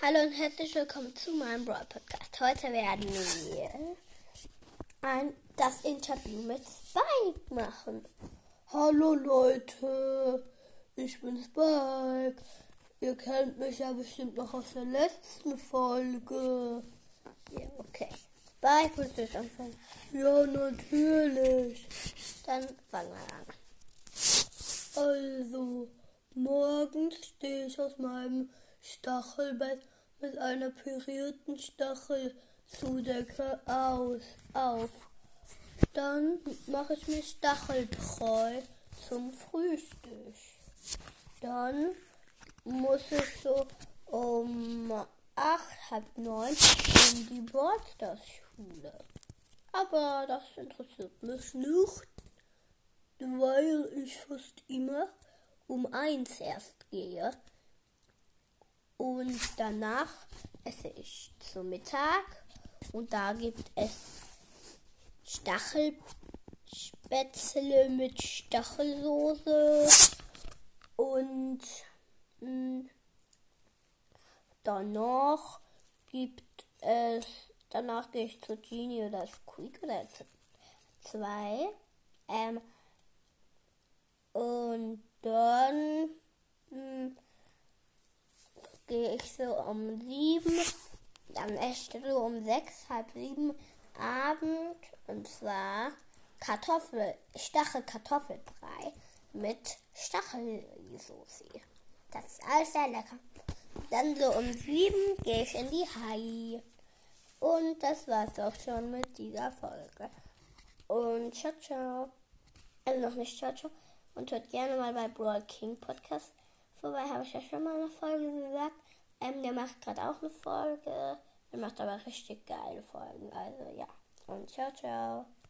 Hallo und herzlich willkommen zu meinem Brawl Podcast. Heute werden wir ein, das Interview mit Spike machen. Hallo Leute, ich bin Spike. Ihr kennt mich ja bestimmt noch aus der letzten Folge. Ja, okay. Spike, willst du anfangen? Ja, natürlich. Dann fangen wir an. Also, morgens stehe ich aus meinem Stachelbett mit einer pürierten Stachelzudecke aus, auf. Dann mache ich mir Stacheltreu zum Frühstück. Dann muss ich so um acht, halb neun in die Bordstarsschule. Aber das interessiert mich nicht, weil ich fast immer um eins erst gehe. Und danach esse ich zu Mittag und da gibt es Stachelspätzle mit Stachelsoße und mh, mm, danach gibt es, danach gehe ich zu Genie oder Squeak oder zwei. Ähm, und dann gehe ich so um sieben, dann echt so um sechs, halb sieben Abend und zwar Kartoffel, Stachelkartoffelbrei mit Stachelsauce. Das ist alles sehr lecker. Dann so um sieben gehe ich in die Hai. Und das war's auch schon mit dieser Folge. Und ciao, ciao. Also noch nicht ciao, ciao. Und hört gerne mal bei Brawl King Podcast vorbei, habe ich ja schon mal eine Folge gesagt. Ähm, der macht gerade auch eine Folge. Der macht aber richtig geile Folgen. Also ja. Und ciao, ciao.